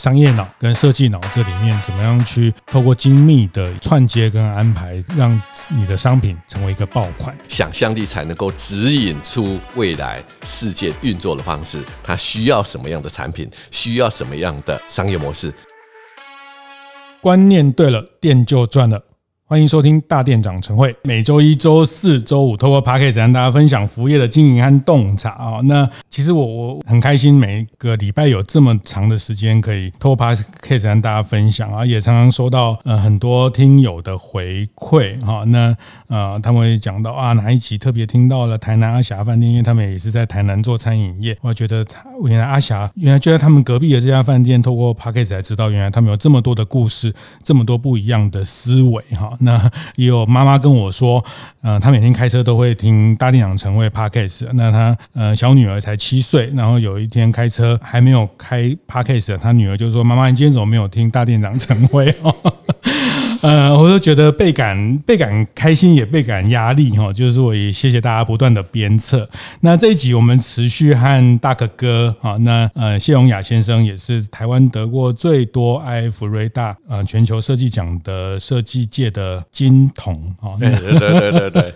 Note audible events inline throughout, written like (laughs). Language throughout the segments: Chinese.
商业脑跟设计脑这里面，怎么样去透过精密的串接跟安排，让你的商品成为一个爆款？想象力才能够指引出未来世界运作的方式。它需要什么样的产品？需要什么样的商业模式？观念对了，店就赚了。欢迎收听大店长晨会，每周一、周四、周五，透过 Podcast 跟大家分享服务业的经营和洞察啊。那其实我我很开心，每个礼拜有这么长的时间可以透过 Podcast 跟大家分享啊，也常常收到呃很多听友的回馈哈。那呃他们会讲到啊哪一集特别听到了台南阿霞饭店，因为他们也是在台南做餐饮业，我觉得他原来阿霞原来就在他们隔壁的这家饭店，透过 Podcast 才知道原来他们有这么多的故事，这么多不一样的思维哈。那也有妈妈跟我说，呃，她每天开车都会听大店长晨会 Podcast。那她呃小女儿才七岁，然后有一天开车还没有开 Podcast，她女儿就说：“妈妈，你今天怎么没有听大店长晨会？” (laughs) 呃，我都觉得倍感倍感开心，也倍感压力哈。就是我也谢谢大家不断的鞭策。那这一集我们持续和大可哥啊，那呃谢荣雅先生也是台湾得过最多艾弗瑞大呃全球设计奖的设计界的金童啊。对对对对对，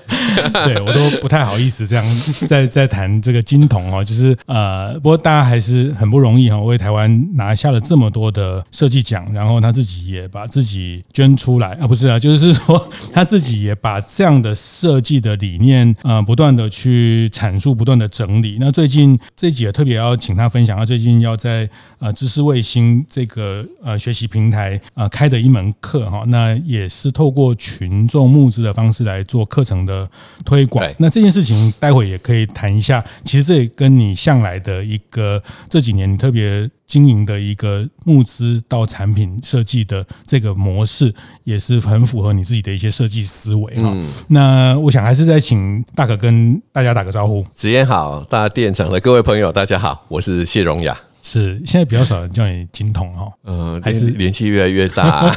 对 (laughs) 我都不太好意思这样在在谈这个金童哦，就是呃，不过大家还是很不容易哈，为台湾拿下了这么多的设计奖，然后他自己也把自己捐出。出来啊，不是啊，就是说他自己也把这样的设计的理念，呃，不断的去阐述，不断的整理。那最近这集也特别要请他分享，他最近要在呃知识卫星这个呃学习平台呃开的一门课哈，那也是透过群众募资的方式来做课程的推广。那这件事情待会也可以谈一下，其实这也跟你向来的一个这几年你特别。经营的一个募资到产品设计的这个模式，也是很符合你自己的一些设计思维哈。那我想还是再请大可跟大家打个招呼。子嫣好，大店长的各位朋友，大家好，我是谢荣雅。是，现在比较少人叫你金童哈，嗯，还是年纪越来越大，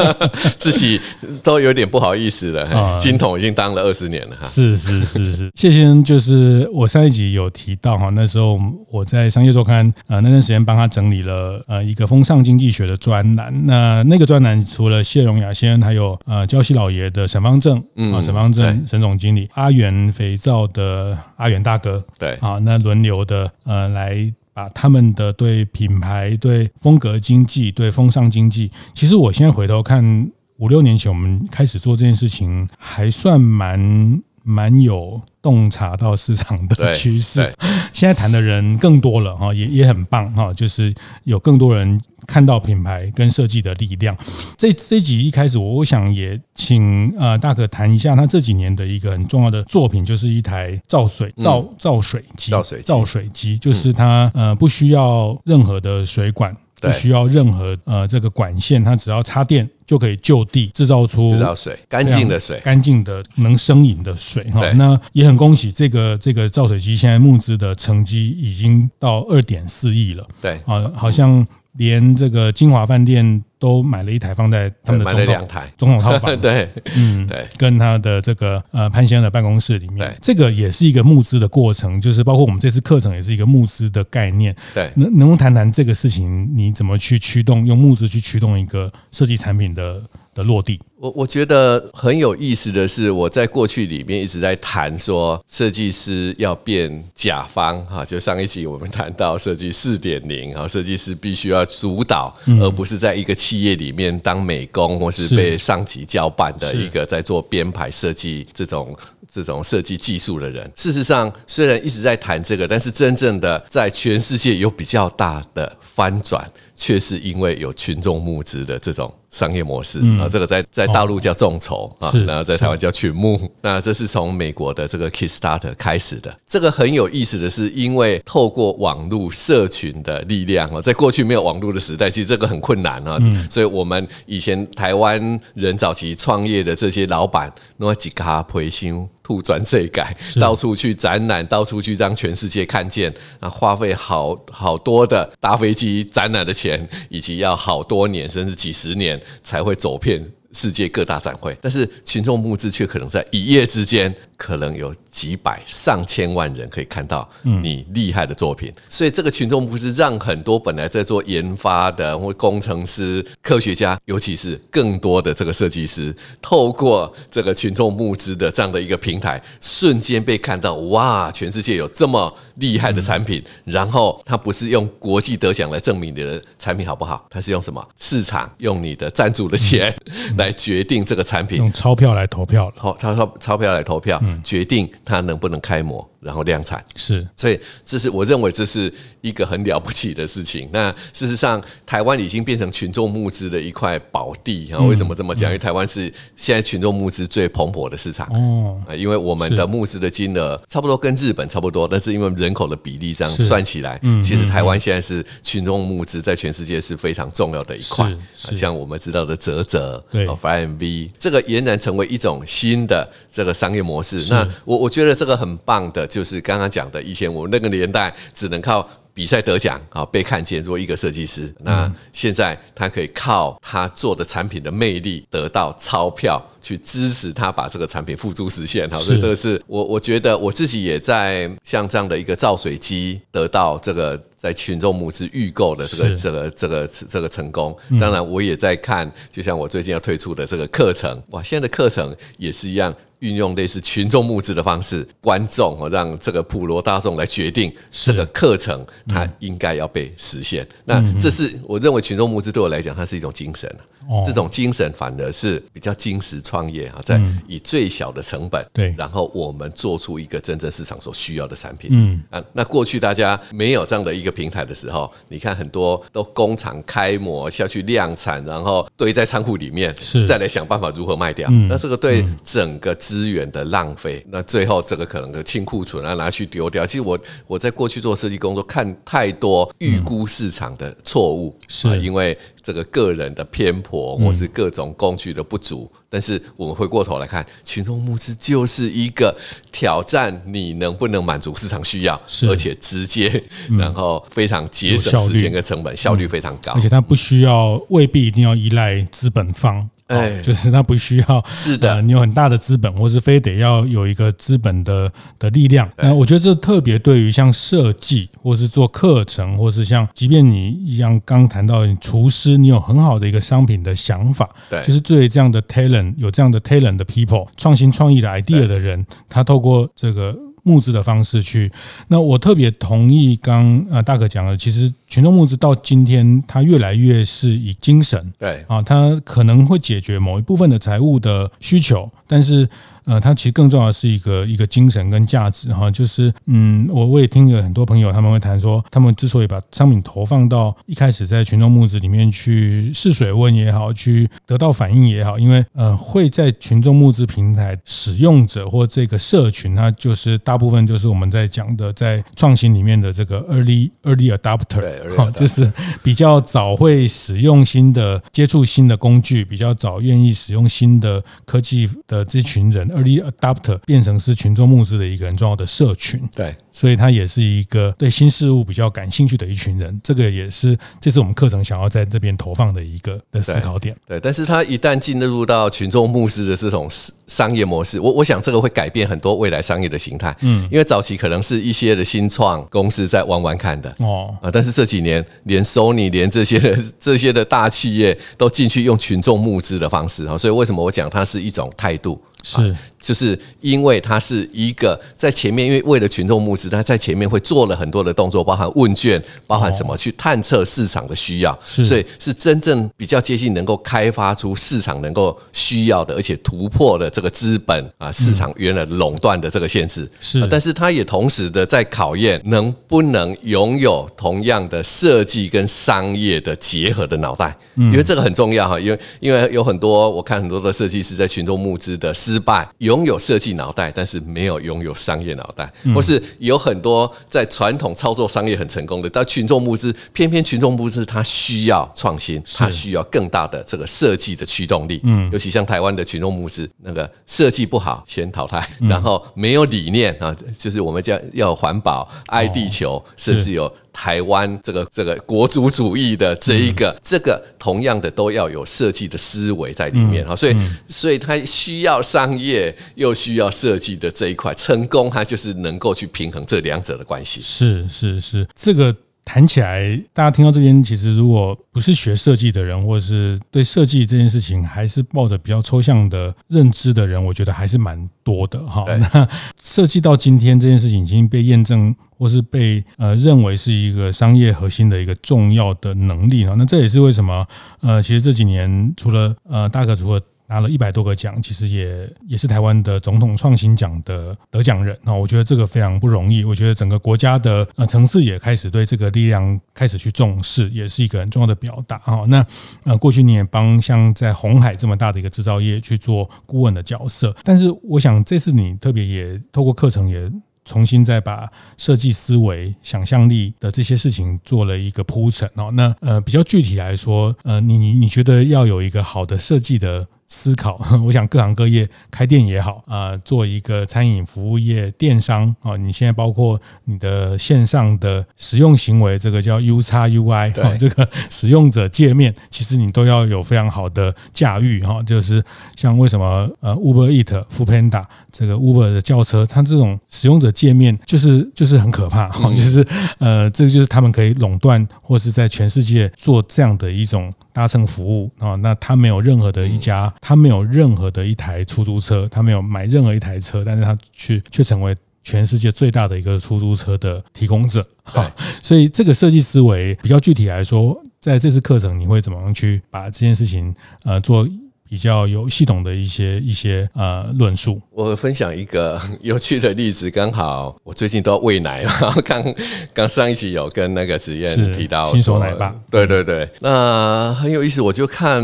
(laughs) 自己都有点不好意思了。金童已经当了二十年了，是是是是。谢先生就是我上一集有提到哈，那时候我在商业周刊呃那段时间帮他整理了呃一个风尚经济学的专栏，那那个专栏除了谢荣雅先生，还有呃礁溪老爷的沈方正啊，沈方正沈总经理，阿元肥皂的阿元大哥，对啊，那轮流的呃来。把他们的对品牌、对风格经济、对风尚经济，其实我现在回头看，五六年前我们开始做这件事情，还算蛮蛮有洞察到市场的趋势。现在谈的人更多了哈，也也很棒哈，就是有更多人。看到品牌跟设计的力量。这这一集一开始，我我想也请呃大可谈一下他这几年的一个很重要的作品，就是一台造水造造水机，造水造水机，就是它呃不需要任何的水管，不需要任何呃这个管线，它只要插电就可以就地制造出制造水干净的水，干净的能生饮的水哈。那也很恭喜这个这个造水机现在募资的成绩已经到二点四亿了。对啊，好像。连这个金华饭店都买了一台放在他们的总统两台。总统套房，(laughs) 对，嗯，对，跟他的这个呃潘先生的办公室里面，这个也是一个募资的过程，就是包括我们这次课程也是一个募资的概念，对，能能不能谈谈这个事情？你怎么去驱动用募资去驱动一个设计产品的的落地？我我觉得很有意思的是，我在过去里面一直在谈说，设计师要变甲方哈，就上一集我们谈到设计四点零啊，设计师必须要主导，而不是在一个企业里面当美工或是被上级交办的一个在做编排设计这种这种设计技术的人。事实上，虽然一直在谈这个，但是真正的在全世界有比较大的翻转，却是因为有群众募资的这种商业模式啊，这个在在。大陆叫众筹啊，然后在台湾叫群募。(laughs) 那这是从美国的这个 Kickstarter 开始的。这个很有意思的是，因为透过网络社群的力量啊，在过去没有网络的时代，其实这个很困难啊。所以我们以前台湾人早期创业的这些老板，那几卡培训。吐转税改，到处去展览，到处去让全世界看见，啊，花费好好多的搭飞机展览的钱，以及要好多年甚至几十年才会走遍世界各大展会，但是群众募资却可能在一夜之间。可能有几百上千万人可以看到你厉害的作品，所以这个群众募资让很多本来在做研发的或工程师、科学家，尤其是更多的这个设计师，透过这个群众募资的这样的一个平台，瞬间被看到，哇！全世界有这么厉害的产品，然后他不是用国际得奖来证明你的产品好不好，他是用什么？市场用你的赞助的钱来决定这个产品，用钞票来投票，好，他说钞票来投票。决定它能不能开模，然后量产是，所以这是我认为这是一个很了不起的事情。那事实上，台湾已经变成群众募资的一块宝地啊！为什么这么讲？因为台湾是现在群众募资最蓬勃的市场哦。因为我们的募资的金额差不多跟日本差不多，但是因为人口的比例这样算起来，其实台湾现在是群众募资在全世界是非常重要的一块。像我们知道的泽泽对，FlyMV 这个俨然成为一种新的这个商业模式。那我我觉得这个很棒的。就是刚刚讲的，以前我们那个年代只能靠比赛得奖啊，被看见做一个设计师。那现在他可以靠他做的产品的魅力得到钞票，去支持他把这个产品付诸实现。好，所以这个是我我觉得我自己也在像这样的一个造水机得到这个在群众募资预购的这个这个这个这个成功。当然我也在看，就像我最近要推出的这个课程，哇，现在的课程也是一样。运用类似群众募资的方式，观众哦，让这个普罗大众来决定这个课程它应该要被实现。那这是我认为群众募资对我来讲，它是一种精神。这种精神反而是比较精实创业啊，在以最小的成本，对，然后我们做出一个真正市场所需要的产品。嗯啊，那过去大家没有这样的一个平台的时候，你看很多都工厂开模下去量产，然后堆在仓库里面，是再来想办法如何卖掉。那这个对整个资源的浪费，那最后这个可能的清库存啊，拿去丢掉。其实我我在过去做设计工作，看太多预估市场的错误，是因为。这个个人的偏颇，或是各种工具的不足，嗯、但是我们回过头来看，群众募资就是一个挑战，你能不能满足市场需要，是。而且直接，嗯、然后非常节省时间跟成本，效率非常高，而且它不需要，未必一定要依赖资本方。哎，就是他不需要是的，你有很大的资本，或是非得要有一个资本的的力量。那我觉得这特别对于像设计，或是做课程，或是像即便你一样刚谈到厨师，你有很好的一个商品的想法，对，就是对于这样的 talent，有这样的 talent 的 people，创新创意的 idea 的人，他透过这个。募资的方式去，那我特别同意刚呃大可讲的，其实群众募资到今天，它越来越是以精神，对啊，它可能会解决某一部分的财务的需求，但是。呃，它其实更重要的是一个一个精神跟价值哈，就是嗯，我我也听了很多朋友他们会谈说，他们之所以把商品投放到一开始在群众募资里面去试水温也好，去得到反应也好，因为呃会在群众募资平台使用者或这个社群，它就是大部分就是我们在讲的在创新里面的这个 early early adopter，哈，就是比较早会使用新的接触新的工具，比较早愿意使用新的科技的这群人。Early Adopter 变成是群众募资的一个很重要的社群，对，所以他也是一个对新事物比较感兴趣的一群人。这个也是这是我们课程想要在这边投放的一个的思考点。对，但是他一旦进入到群众募资的这种商业模式，我我想这个会改变很多未来商业的形态。嗯，因为早期可能是一些的新创公司在玩玩看的哦啊，但是这几年连 Sony 连这些的 (laughs) 这些的大企业都进去用群众募资的方式啊，所以为什么我讲它是一种态度？是。就是因为它是一个在前面，因为为了群众募资，他在前面会做了很多的动作，包含问卷，包含什么去探测市场的需要，所以是真正比较接近能够开发出市场能够需要的，而且突破了这个资本啊市场原来垄断的这个限制。是，但是它也同时的在考验能不能拥有同样的设计跟商业的结合的脑袋，因为这个很重要哈，因为因为有很多我看很多的设计师在群众募资的失败。拥有设计脑袋，但是没有拥有商业脑袋，或是有很多在传统操作商业很成功的，但群众募资，偏偏群众募资它需要创新，它需要更大的这个设计的驱动力。嗯，尤其像台湾的群众募资，那个设计不好先淘汰，然后没有理念啊，就是我们叫要环保、爱地球，甚至有。台湾这个这个国族主义的这一个、嗯、这个同样的都要有设计的思维在里面哈，所以所以它需要商业又需要设计的这一块成功，它就是能够去平衡这两者的关系。是是是，这个。谈起来，大家听到这边，其实如果不是学设计的人，或者是对设计这件事情还是抱着比较抽象的认知的人，我觉得还是蛮多的哈。那设计到今天这件事情已经被验证，或是被呃认为是一个商业核心的一个重要的能力哈。那这也是为什么呃，其实这几年除了呃大可除了。拿了一百多个奖，其实也也是台湾的总统创新奖的得奖人。那我觉得这个非常不容易。我觉得整个国家的呃层次也开始对这个力量开始去重视，也是一个很重要的表达。哈，那呃过去你也帮像在红海这么大的一个制造业去做顾问的角色，但是我想这次你特别也透过课程也重新再把设计思维、想象力的这些事情做了一个铺陈。哦，那呃比较具体来说，呃你你你觉得要有一个好的设计的思考，(laughs) 我想各行各业开店也好啊，做一个餐饮服务业电商啊，你现在包括你的线上的使用行为，这个叫 U 叉 U I 哈，这个使用者界面，其实你都要有非常好的驾驭哈。就是像为什么呃 Uber Eat、Foodpanda 这个 Uber 的轿车，它这种使用者界面就是就是很可怕哈，就是呃这个就是他们可以垄断或是在全世界做这样的一种。搭乘服务啊，那他没有任何的一家，他没有任何的一台出租车，他没有买任何一台车，但是他却却成为全世界最大的一个出租车的提供者。(laughs) 好，所以这个设计思维比较具体来说，在这次课程你会怎么样去把这件事情呃做？比较有系统的一些一些呃论述，我分享一个有趣的例子，刚好我最近都要喂奶嘛，刚刚上一集有跟那个子燕提到新手奶爸，对对对，那很有意思，我就看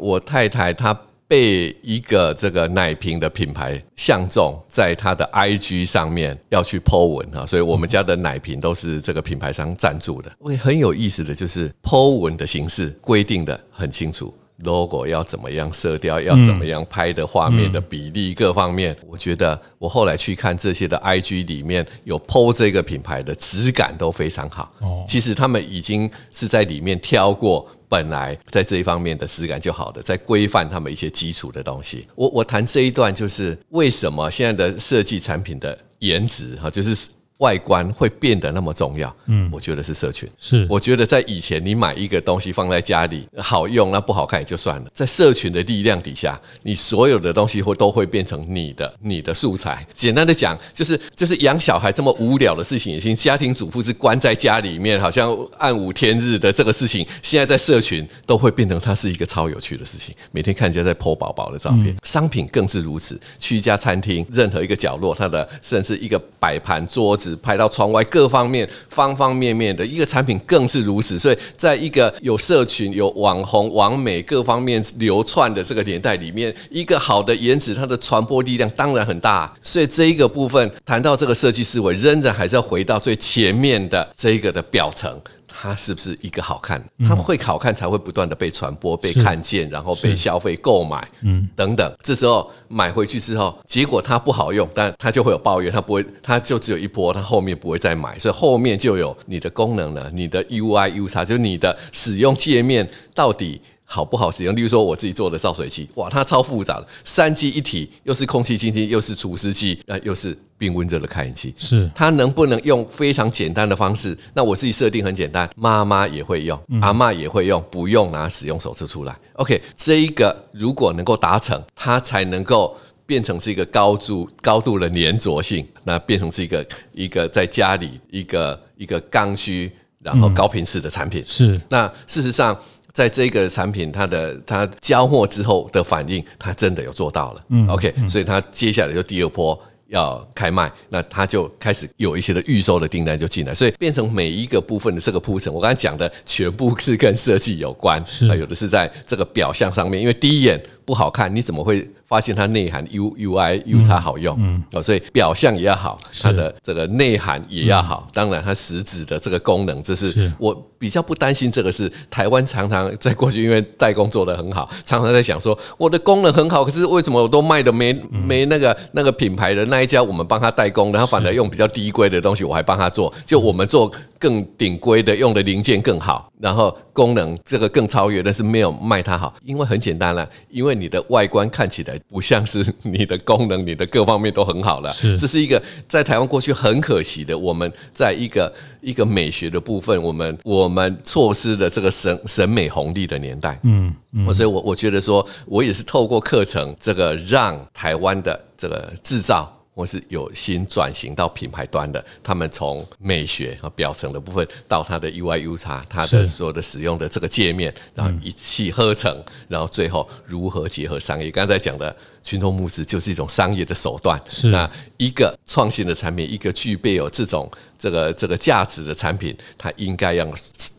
我太太她被一个这个奶瓶的品牌相中，在他的 IG 上面要去 po 文啊，所以我们家的奶瓶都是这个品牌商赞助的。我也很有意思的就是 po 文的形式规定的很清楚。logo 要怎么样，色调要怎么样，拍的画面的比例各方面，我觉得我后来去看这些的 IG 里面有 po 这个品牌的质感都非常好。哦，其实他们已经是在里面挑过本来在这一方面的质感就好的，在规范他们一些基础的东西。我我谈这一段就是为什么现在的设计产品的颜值哈，就是。外观会变得那么重要？嗯，我觉得是社群。是，我觉得在以前，你买一个东西放在家里好用，那不好看也就算了。在社群的力量底下，你所有的东西会都会变成你的你的素材。简单的讲，就是就是养小孩这么无聊的事情，已经家庭主妇是关在家里面，好像暗无天日的这个事情，现在在社群都会变成它是一个超有趣的事情。每天看人家在 po 宝宝的照片，商品更是如此。去一家餐厅，任何一个角落，它的甚至一个摆盘桌子。拍到窗外各方面方方面面的一个产品更是如此，所以在一个有社群、有网红、网美各方面流窜的这个年代里面，一个好的颜值，它的传播力量当然很大。所以这一个部分谈到这个设计思维，仍然还是要回到最前面的这一个的表层。它是不是一个好看？它会好看才会不断的被传播、被看见，然后被消费、购买，嗯，等等。这时候买回去之后，结果它不好用，但它就会有抱怨，它不会，它就只有一波，它后面不会再买，所以后面就有你的功能了，你的 UI、UX，就是你的使用界面到底。好不好使用？例如说，我自己做的造水器，哇，它超复杂的，三机一体，又是空气清新，又是除湿机，呃，又是冰温热的开饮器。是它能不能用非常简单的方式？那我自己设定很简单，妈妈也会用，阿嬷也会用，不用拿使用手册出来。OK，这一个如果能够达成，它才能够变成是一个高度高度的粘着性，那变成是一个一个在家里一个一个刚需，然后高频次的产品。是那事实上。在这个产品，它的它交货之后的反应，它真的有做到了。嗯，OK，所以它接下来就第二波要开卖，那它就开始有一些的预售的订单就进来，所以变成每一个部分的这个铺陈，我刚才讲的全部是跟设计有关，是，有的是在这个表象上面，因为第一眼不好看，你怎么会？发现它内涵 U U I U 叉好用，嗯，哦，所以表象也要好，它的这个内涵也要好，当然它实质的这个功能，这是我比较不担心这个是台湾常常在过去因为代工做得很好，常常在想说我的功能很好，可是为什么我都卖的没没那个那个品牌的那一家我们帮他代工，然后反而用比较低规的东西我还帮他做，就我们做更顶规的用的零件更好，然后功能这个更超越，但是没有卖它好，因为很简单了，因为你的外观看起来不像是你的功能，你的各方面都很好了，是，这是一个在台湾过去很可惜的，我们在一个一个美学的部分，我们我们错失了这个审审美红利的年代，嗯，嗯，所以我我觉得说，我也是透过课程这个让台湾的这个制造。或是有心转型到品牌端的，他们从美学和表层的部分到它的 UI UX，它的所有的使用的这个界面，然后一气呵成，然后最后如何结合商业？刚才讲的群众募资就是一种商业的手段。是那一个创新的产品，一个具备有这种。这个这个价值的产品，它应该要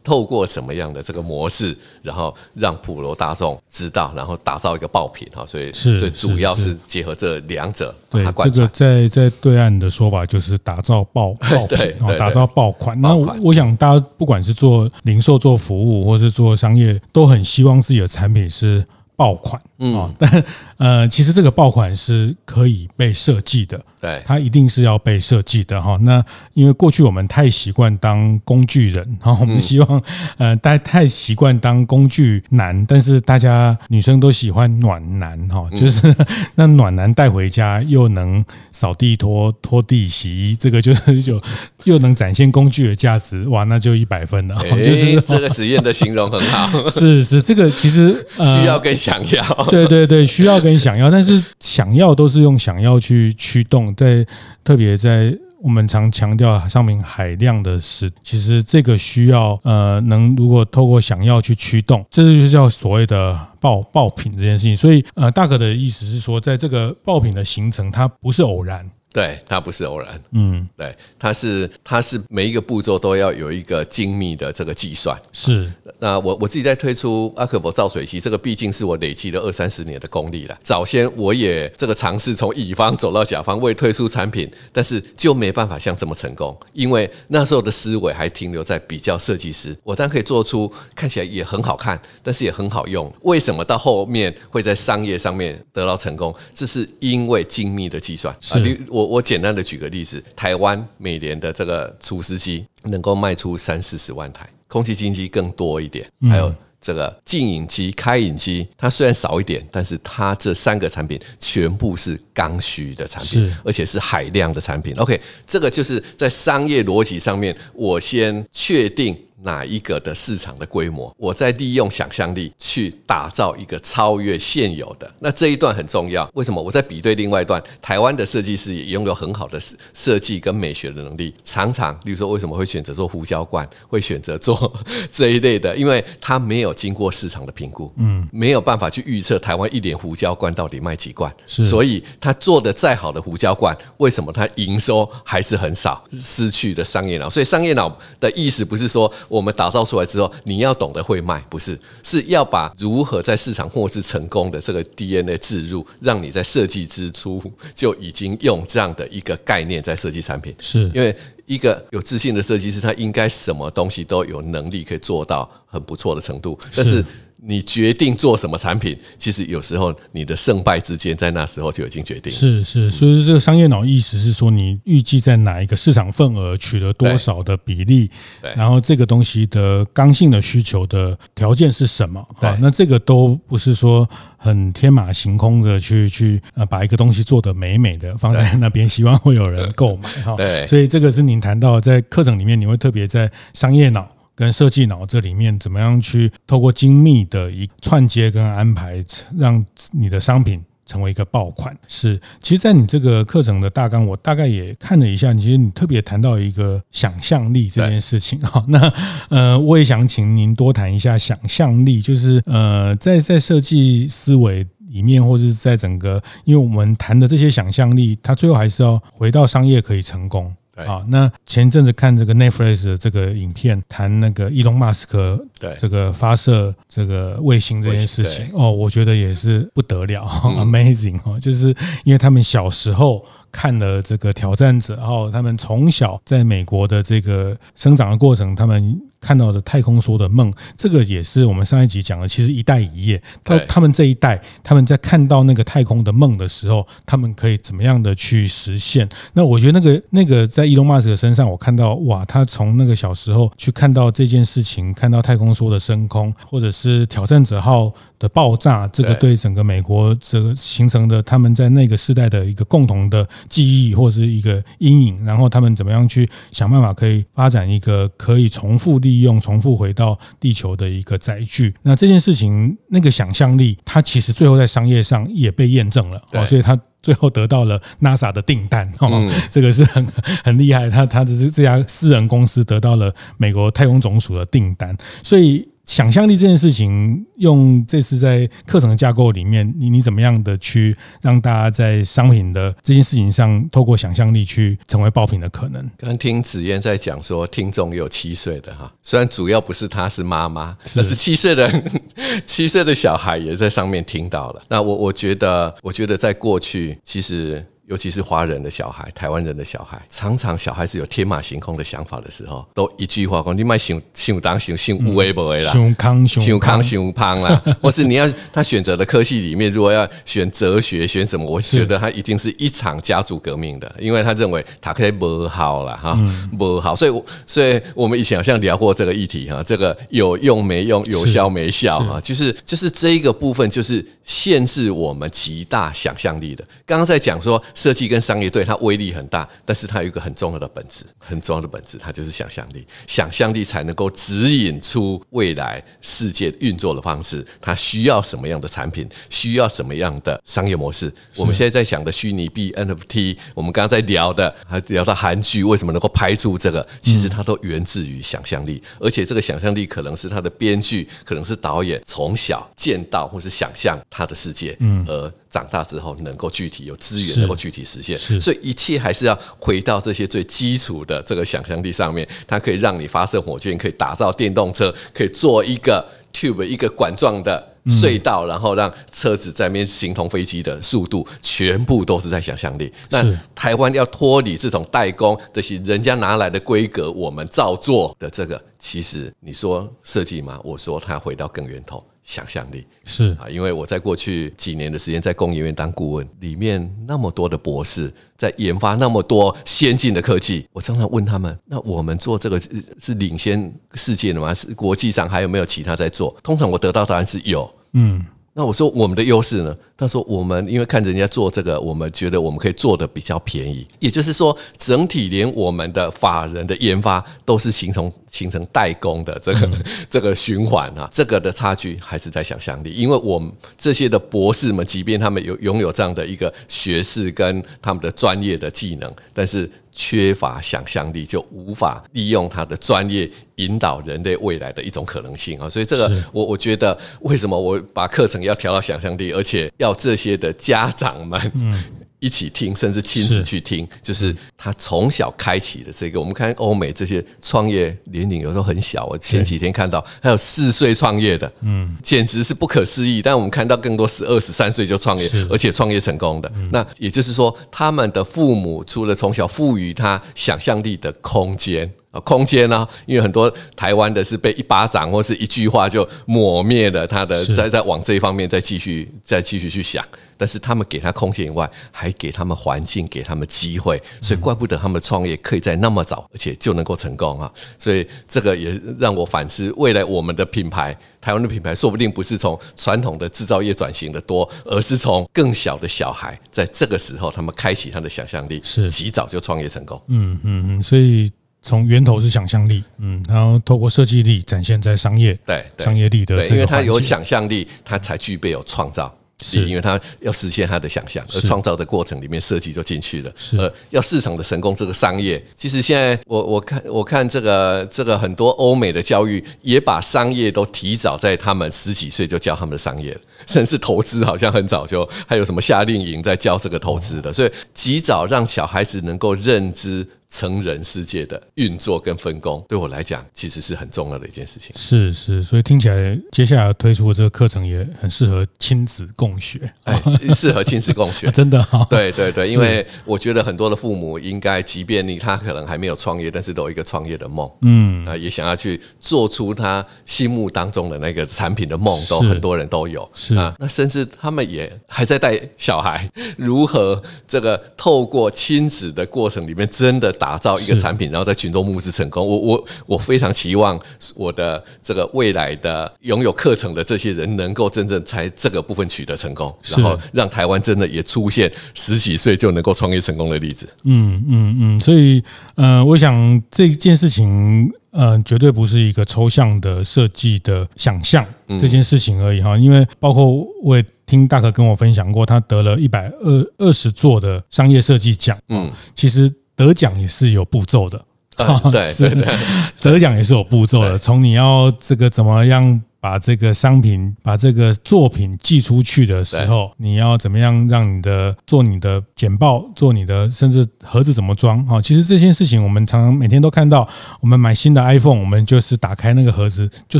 透过什么样的这个模式，然后让普罗大众知道，然后打造一个爆品哈。所以，是所以主要是结合这两者。对，这个在在对岸的说法就是打造爆爆品，(laughs) 打造爆款。那我我想，大家不管是做零售、做服务，或是做商业，都很希望自己的产品是爆款。嗯，但呃，其实这个爆款是可以被设计的。对，它一定是要被设计的哈。那因为过去我们太习惯当工具人，然后我们希望呃，大家太习惯当工具男，但是大家女生都喜欢暖男哈，就是 (laughs) 那暖男带回家又能扫地拖拖地洗衣，这个就是就 (laughs) 又能展现工具的价值，哇，那就一百分了。(laughs) 就是这个实验的形容很好，是是，这个其实需要跟想要，对对对，需要跟想要，但是想要都是用想要去驱动。在特别在我们常强调上面海量的时，其实这个需要呃能如果透过想要去驱动，这就是叫所谓的爆爆品这件事情。所以呃大可的意思是说，在这个爆品的形成，它不是偶然。对，它不是偶然，嗯，对，它是它是每一个步骤都要有一个精密的这个计算。是，那我我自己在推出阿克伯造水机，这个毕竟是我累积了二三十年的功力了。早先我也这个尝试从乙方走到甲方为推出产品，但是就没办法像这么成功，因为那时候的思维还停留在比较设计师。我当然可以做出看起来也很好看，但是也很好用。为什么到后面会在商业上面得到成功？这是因为精密的计算。是，我。我简单的举个例子，台湾每年的这个除湿机能够卖出三四十万台，空气清新机更多一点，还有这个净饮机、开饮机，它虽然少一点，但是它这三个产品全部是刚需的产品，而且是海量的产品。OK，这个就是在商业逻辑上面，我先确定。哪一个的市场的规模，我在利用想象力去打造一个超越现有的。那这一段很重要。为什么？我在比对另外一段，台湾的设计师也拥有很好的设设计跟美学的能力。常常，例如说，为什么会选择做胡椒罐，会选择做 (laughs) 这一类的？因为他没有经过市场的评估，嗯，没有办法去预测台湾一年胡椒罐到底卖几罐。所以他做的再好的胡椒罐，为什么他营收还是很少，失去的商业脑。所以商业脑的意思不是说。我们打造出来之后，你要懂得会卖，不是，是要把如何在市场获知成功的这个 DNA 置入，让你在设计之初就已经用这样的一个概念在设计产品。是因为一个有自信的设计师，他应该什么东西都有能力可以做到很不错的程度，但是。你决定做什么产品，其实有时候你的胜败之间在那时候就已经决定。是是，所以这个商业脑意思是说，你预计在哪一个市场份额取得多少的比例，然后这个东西的刚性的需求的条件是什么？好，那这个都不是说很天马行空的去去呃把一个东西做得美美的放在那边，希望会有人购买哈。对，所以这个是您谈到在课程里面，你会特别在商业脑。跟设计脑这里面怎么样去透过精密的一串接跟安排，让你的商品成为一个爆款？是，其实，在你这个课程的大纲，我大概也看了一下，其实你特别谈到一个想象力这件事情哈。(laughs) 那呃，我也想请您多谈一下想象力，就是呃，在在设计思维里面，或者是在整个，因为我们谈的这些想象力，它最后还是要回到商业可以成功。啊，那前一阵子看这个 Netflix 的这个影片，谈那个伊隆马斯克对。这个发射这个卫星这件事情哦，我觉得也是不得了，(laughs) amazing 哦，就是因为他们小时候。看了这个挑战者，然后他们从小在美国的这个生长的过程，他们看到的太空梭的梦，这个也是我们上一集讲的。其实一代一夜，他他们这一代，他们在看到那个太空的梦的时候，他们可以怎么样的去实现？那我觉得那个那个在伊隆马斯克身上，我看到哇，他从那个小时候去看到这件事情，看到太空梭的升空，或者是挑战者号的爆炸，这个对整个美国这个形成的他们在那个时代的一个共同的。记忆或是一个阴影，然后他们怎么样去想办法可以发展一个可以重复利用、重复回到地球的一个载具？那这件事情那个想象力，它其实最后在商业上也被验证了，哦，所以它最后得到了 NASA 的订单，哦，这个是很很厉害。他他只是这家私人公司得到了美国太空总署的订单，所以。想象力这件事情，用这次在课程的架构里面，你你怎么样的去让大家在商品的这件事情上，透过想象力去成为爆品的可能？刚听子嫣在讲说，听众有七岁的哈，虽然主要不是他是妈妈，但是七岁的 (laughs) 七岁的小孩也在上面听到了。那我我觉得，我觉得在过去其实。尤其是华人的小孩，台湾人的小孩，常常小孩子有天马行空的想法的时候，都一句话讲：“你卖想想当想想无为不为啦，想康想康想胖啦。(laughs) ”或是你要他选择的科系里面，如果要选哲学，选什么？我觉得他一定是一场家族革命的，因为他认为他可以不好了哈，不好。所以，所以我们以前好像聊过这个议题哈，这个有用没用，有效没效啊？就是就是这一个部分，就是限制我们极大想象力的。刚刚在讲说。设计跟商业对它威力很大，但是它有一个很重要的本质，很重要的本质，它就是想象力。想象力才能够指引出未来世界运作的方式。它需要什么样的产品，需要什么样的商业模式？我们现在在想的虚拟币 NFT，我们刚刚在聊的，还聊到韩剧为什么能够拍出这个，其实它都源自于想象力。而且这个想象力可能是他的编剧，可能是导演从小见到或是想象他的世界，嗯，而。长大之后能够具体有资源，能够具体实现，所以一切还是要回到这些最基础的这个想象力上面。它可以让你发射火箭，可以打造电动车，可以做一个 tube 一个管状的隧道，然后让车子在那边形同飞机的速度，全部都是在想象力。那台湾要脱离这种代工这些人家拿来的规格，我们照做的这个，其实你说设计吗？我说它回到更源头。想象力是啊，因为我在过去几年的时间在工研院当顾问，里面那么多的博士在研发那么多先进的科技，我常常问他们：那我们做这个是领先世界的吗？是国际上还有没有其他在做？通常我得到答案是有，嗯。那我说我们的优势呢？他说我们因为看人家做这个，我们觉得我们可以做的比较便宜。也就是说，整体连我们的法人的研发都是形成形成代工的这个 (laughs) 这个循环啊。这个的差距还是在想象力，因为我们这些的博士们，即便他们有拥有这样的一个学士跟他们的专业的技能，但是。缺乏想象力，就无法利用他的专业引导人类未来的一种可能性啊！所以这个，我我觉得，为什么我把课程要调到想象力，而且要这些的家长们，嗯。一起听，甚至亲自去听，就是他从小开启的这个。我们看欧美这些创业年龄有时候很小，我前几天看到还有四岁创业的，嗯，简直是不可思议。但我们看到更多是二、十三岁就创业，而且创业成功的。那也就是说，他们的父母除了从小赋予他想象力的空间啊，空间呢，因为很多台湾的是被一巴掌或是一句话就抹灭了他的，再再往这一方面再继续再继续去想。但是他们给他空间以外，还给他们环境，给他们机会，所以怪不得他们创业可以在那么早，而且就能够成功啊！所以这个也让我反思，未来我们的品牌，台湾的品牌，说不定不是从传统的制造业转型的多，而是从更小的小孩，在这个时候他们开启他的想象力，是及早就创业成功。嗯嗯嗯，所以从源头是想象力，嗯，然后透过设计力展现在商业，对，对。商业力的，因为他有想象力，他才具备有创造。是，因为他要实现他的想象，而创造的过程里面设计就进去了。是，呃，要市场的成功，这个商业，其实现在我我看我看这个这个很多欧美的教育也把商业都提早在他们十几岁就教他们的商业了，(laughs) 甚至投资好像很早就还有什么夏令营在教这个投资的，所以及早让小孩子能够认知成人世界的运作跟分工，对我来讲其实是很重要的一件事情。是是，所以听起来接下来推出的这个课程也很适合亲子共学，哎，适合亲子共学，(laughs) 真的 (laughs) 哈。对对对，因为我觉得很多的父母应该，即便你他可能还没有创业，但是都有一个创业的梦，嗯。啊，也想要去做出他心目当中的那个产品的梦，都很多人都有。是。啊。那甚至他们也还在带小孩，如何这个透过亲子的过程里面，真的打造一个产品，然后在群众募资成功。我我我非常期望我的这个未来的拥有课程的这些人，能够真正在这个部分取得成功，然后让台湾真的也出现十几岁就能够创业成功的例子。嗯嗯嗯，所以呃，我想这件事情嗯，绝对不是一个抽象的设计的想象这件事情而已哈。因为包括我也听大可跟我分享过，他得了一百二二十座的商业设计奖。嗯，其实。得奖也是有步骤的，嗯、对，(laughs) 是的，(laughs) 得奖也是有步骤的。从你要这个怎么样把这个商品、把这个作品寄出去的时候，你要怎么样让你的做你的简报、做你的甚至盒子怎么装？哈，其实这些事情我们常常每天都看到。我们买新的 iPhone，我们就是打开那个盒子，就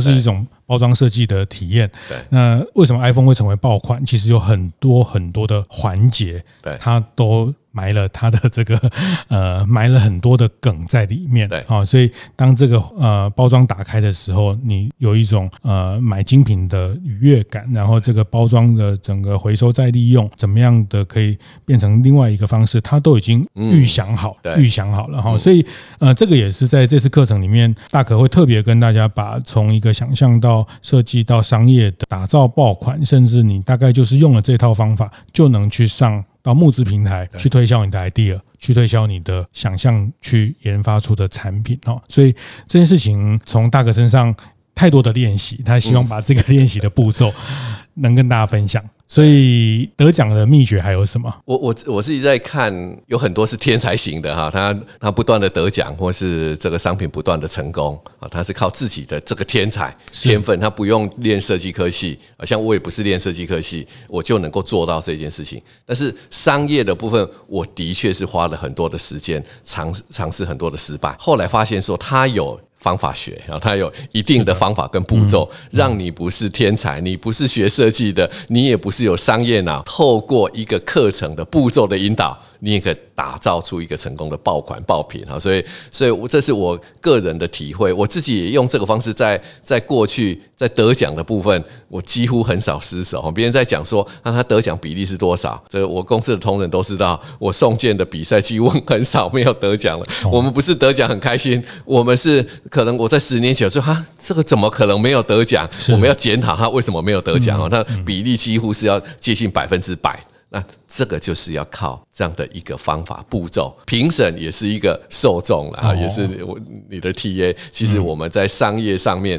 是一种包装设计的体验。对，那为什么 iPhone 会成为爆款？其实有很多很多的环节，对，它都。埋了它的这个 (laughs) 呃，埋了很多的梗在里面。对，啊，所以当这个呃包装打开的时候，你有一种呃买精品的愉悦感。然后这个包装的整个回收再利用，怎么样的可以变成另外一个方式，它都已经预想好，预想好了哈。所以呃，这个也是在这次课程里面，大可会特别跟大家把从一个想象到设计到商业的打造爆款，甚至你大概就是用了这套方法，就能去上。到募资平台去推销你的 idea，去推销你的想象，去研发出的产品哦。所以这件事情从大哥身上太多的练习，他希望把这个练习的步骤能跟大家分享。所以得奖的秘诀还有什么？我我我自己在看，有很多是天才型的哈，他他不断的得奖，或是这个商品不断的成功啊，他是靠自己的这个天才天分，他不用练设计科系，像我也不是练设计科系，我就能够做到这件事情。但是商业的部分，我的确是花了很多的时间，尝尝试很多的失败，后来发现说他有。方法学，然后它有一定的方法跟步骤，让你不是天才，你不是学设计的，你也不是有商业脑，透过一个课程的步骤的引导，你也可以打造出一个成功的爆款爆品啊！所以，所以这是我个人的体会，我自己也用这个方式在在过去在得奖的部分，我几乎很少失手。别人在讲说，那他得奖比例是多少？这个我公司的同仁都知道，我送件的比赛几乎很少没有得奖了。我们不是得奖很开心，我们是。可能我在十年前说哈，这个怎么可能没有得奖？我们要检讨他为什么没有得奖哦。那比例几乎是要接近百分之百。那这个就是要靠这样的一个方法步骤，评审也是一个受众了啊，也是我你的 TA。其实我们在商业上面，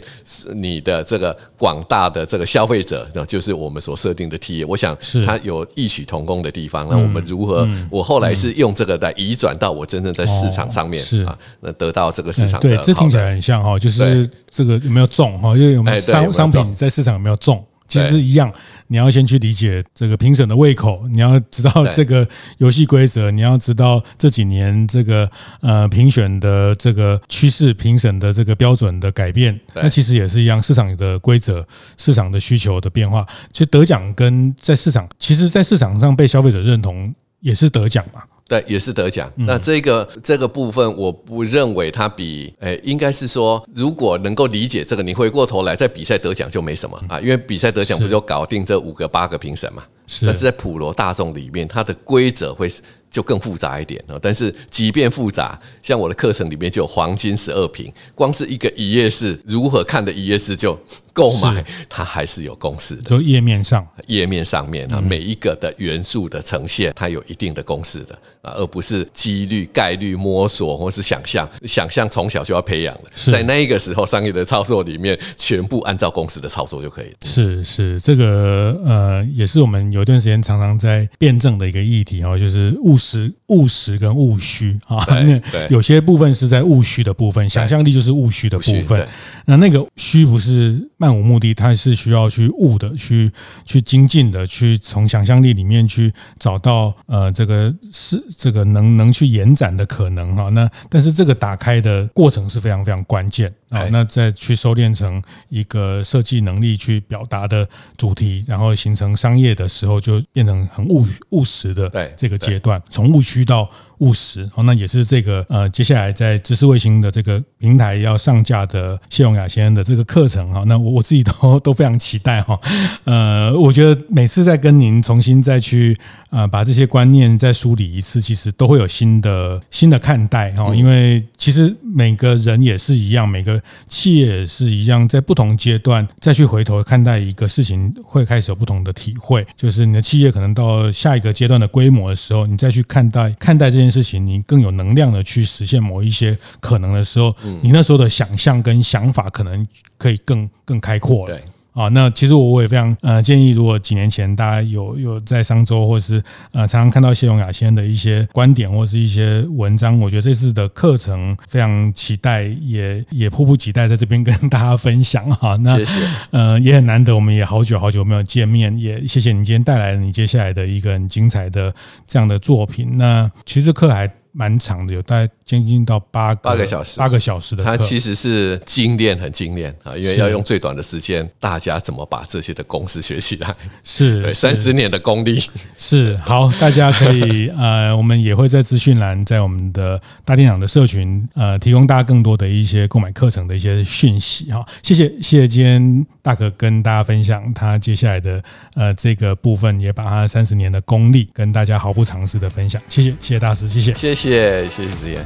你的这个广大的这个消费者，就是我们所设定的 TA。我想它有异曲同工的地方。那我们如何？我后来是用这个来移转到我真正在市场上面啊，那得到这个市场的。对，这听起来很像哈，就是这个有没有中哈？因为我们商商品在市场有没有中？其实一样，你要先去理解这个评审的胃口，你要知道这个游戏规则，你要知道这几年这个呃评选的这个趋势、评审的这个标准的改变。那其实也是一样，市场的规则、市场的需求的变化。其实得奖跟在市场，其实在市场上被消费者认同也是得奖嘛。对，也是得奖。那这个这个部分，我不认为它比诶，应该是说，如果能够理解这个，你回过头来在比赛得奖就没什么啊，因为比赛得奖不就搞定这五个八个评审嘛？是。但是在普罗大众里面，它的规则会就更复杂一点啊。但是即便复杂，像我的课程里面就有黄金十二瓶，光是一个一页式如何看的一页式就。购买它还是有公式的，就页面上，页面上面啊，每一个的元素的呈现，它有一定的公式的啊，而不是几率、概率、摸索或是想象。想象从小就要培养的，在那个时候商业的操作里面，全部按照公式的操作就可以。是是，这个呃，也是我们有段时间常常在辩证的一个议题哦，就是务实、务实跟务虚啊。(laughs) 那有些部分是在务虚的部分，想象力就是务虚的部分。那那个虚不是。漫无目的，它是需要去悟的，去去精进的，去从想象力里面去找到呃这个是这个能能去延展的可能哈。那但是这个打开的过程是非常非常关键啊。那再去收敛成一个设计能力去表达的主题，然后形成商业的时候，就变成很务务实的这个阶段，从务虚到。务实哦，那也是这个呃，接下来在知识卫星的这个平台要上架的谢永雅先生的这个课程哈，那我我自己都都非常期待哈。呃，我觉得每次再跟您重新再去呃把这些观念再梳理一次，其实都会有新的新的看待哈。因为其实每个人也是一样，每个企业也是一样，在不同阶段再去回头看待一个事情，会开始有不同的体会。就是你的企业可能到下一个阶段的规模的时候，你再去看待看待这件。事情，你更有能量的去实现某一些可能的时候，你那时候的想象跟想法可能可以更更开阔了。啊，那其实我我也非常呃建议，如果几年前大家有有在商周或者是呃常常看到谢永雅先生的一些观点或是一些文章，我觉得这次的课程非常期待，也也迫不及待在这边 (laughs) 跟大家分享哈。那谢谢呃也很难得，我们也好久好久没有见面，也谢谢你今天带来了你接下来的一个很精彩的这样的作品。那其实课还蛮长的，有大概将近到八个八个小时，八个小时的。它其实是精炼，很精炼啊，因为要用最短的时间，大家怎么把这些的公式学起来？是 (laughs) 对三十年的功力。是好，大家可以呃，(laughs) 我们也会在资讯栏，在我们的大店长的社群呃，提供大家更多的一些购买课程的一些讯息哈。谢谢，谢谢今天大可跟大家分享他接下来的呃这个部分，也把他三十年的功力跟大家毫不藏私的分享。谢谢，谢谢大师，谢谢，谢谢。谢谢谢谢子言，